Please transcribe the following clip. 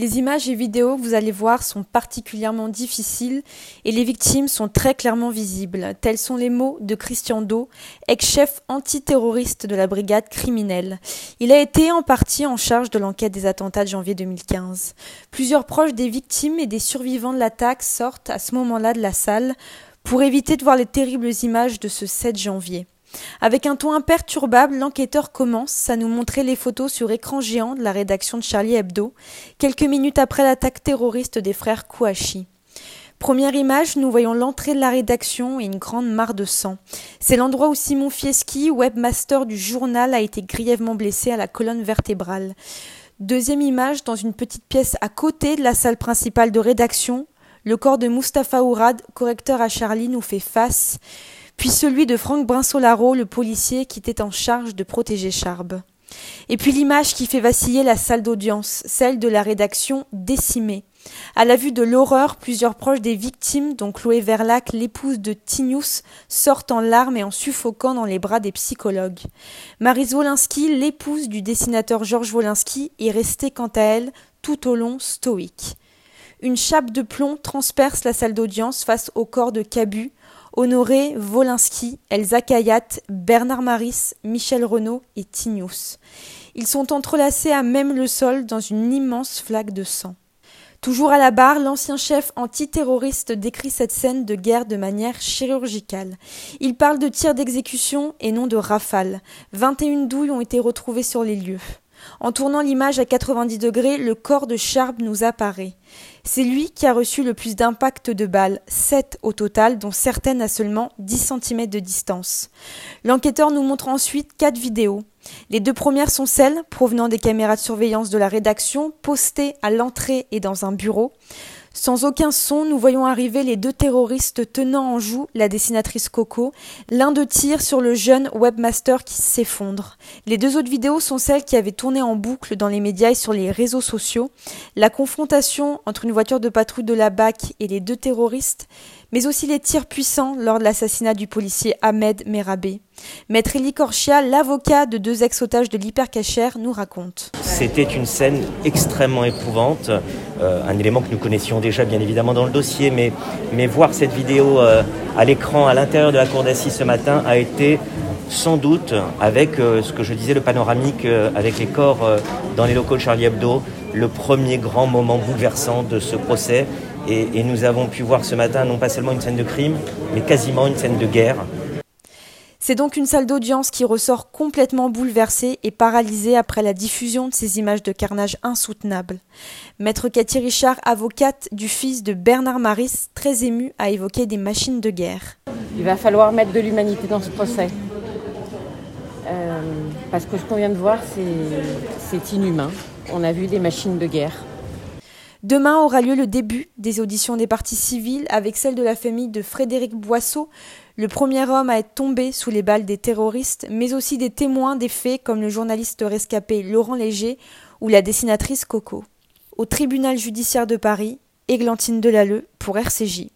Les images et vidéos vous allez voir sont particulièrement difficiles et les victimes sont très clairement visibles. Tels sont les mots de Christian Do, ex-chef antiterroriste de la brigade criminelle. Il a été en partie en charge de l'enquête des attentats de janvier 2015. Plusieurs proches des victimes et des survivants de l'attaque sortent à ce moment-là de la salle pour éviter de voir les terribles images de ce 7 janvier. Avec un ton imperturbable, l'enquêteur commence à nous montrer les photos sur écran géant de la rédaction de Charlie Hebdo, quelques minutes après l'attaque terroriste des frères Kouachi. Première image, nous voyons l'entrée de la rédaction et une grande mare de sang. C'est l'endroit où Simon Fieschi, webmaster du journal, a été grièvement blessé à la colonne vertébrale. Deuxième image, dans une petite pièce à côté de la salle principale de rédaction, le corps de Mustapha Ourad, correcteur à Charlie, nous fait face puis celui de Franck Brinsolaro, le policier qui était en charge de protéger Charbe. Et puis l'image qui fait vaciller la salle d'audience, celle de la rédaction décimée. À la vue de l'horreur, plusieurs proches des victimes, dont Chloé Verlac, l'épouse de Tinius, sortent en larmes et en suffoquant dans les bras des psychologues. Marie Wolinski, l'épouse du dessinateur Georges Wolinski, est restée quant à elle tout au long stoïque. Une chape de plomb transperce la salle d'audience face au corps de Cabu, Honoré Wolinski, Elsa Kayat, Bernard Maris, Michel Renaud et Tignous. Ils sont entrelacés à même le sol dans une immense flaque de sang. Toujours à la barre, l'ancien chef antiterroriste décrit cette scène de guerre de manière chirurgicale. Il parle de tirs d'exécution et non de rafales. 21 douilles ont été retrouvées sur les lieux. En tournant l'image à 90 degrés, le corps de Sharp nous apparaît. C'est lui qui a reçu le plus d'impact de balles, 7 au total, dont certaines à seulement 10 cm de distance. L'enquêteur nous montre ensuite quatre vidéos. Les deux premières sont celles provenant des caméras de surveillance de la rédaction, postées à l'entrée et dans un bureau. Sans aucun son, nous voyons arriver les deux terroristes tenant en joue la dessinatrice Coco. L'un de tire sur le jeune webmaster qui s'effondre. Les deux autres vidéos sont celles qui avaient tourné en boucle dans les médias et sur les réseaux sociaux. La confrontation entre une voiture de patrouille de la BAC et les deux terroristes mais aussi les tirs puissants lors de l'assassinat du policier Ahmed Merabé. Maître Elie Korchia, l'avocat de deux ex-otages de l'hypercachère, nous raconte. C'était une scène extrêmement éprouvante, euh, un élément que nous connaissions déjà bien évidemment dans le dossier, mais, mais voir cette vidéo euh, à l'écran à l'intérieur de la cour d'assises ce matin a été sans doute, avec euh, ce que je disais, le panoramique avec les corps dans les locaux de Charlie Hebdo, le premier grand moment bouleversant de ce procès et, nous avons pu voir ce matin non pas seulement une scène de crime, mais quasiment une scène de guerre. C'est donc une salle d'audience qui ressort complètement bouleversée et paralysée après la diffusion de ces images de carnage insoutenables. Maître Cathy Richard, avocate du fils de Bernard Maris, très ému, a évoqué des machines de guerre. Il va falloir mettre de l'humanité dans ce procès. Euh, parce que ce qu'on vient de voir, c'est inhumain. On a vu des machines de guerre. Demain aura lieu le début des auditions des parties civiles avec celle de la famille de Frédéric Boisseau, le premier homme à être tombé sous les balles des terroristes, mais aussi des témoins des faits comme le journaliste rescapé Laurent Léger ou la dessinatrice Coco. Au tribunal judiciaire de Paris, Églantine Delalleux pour RCJ.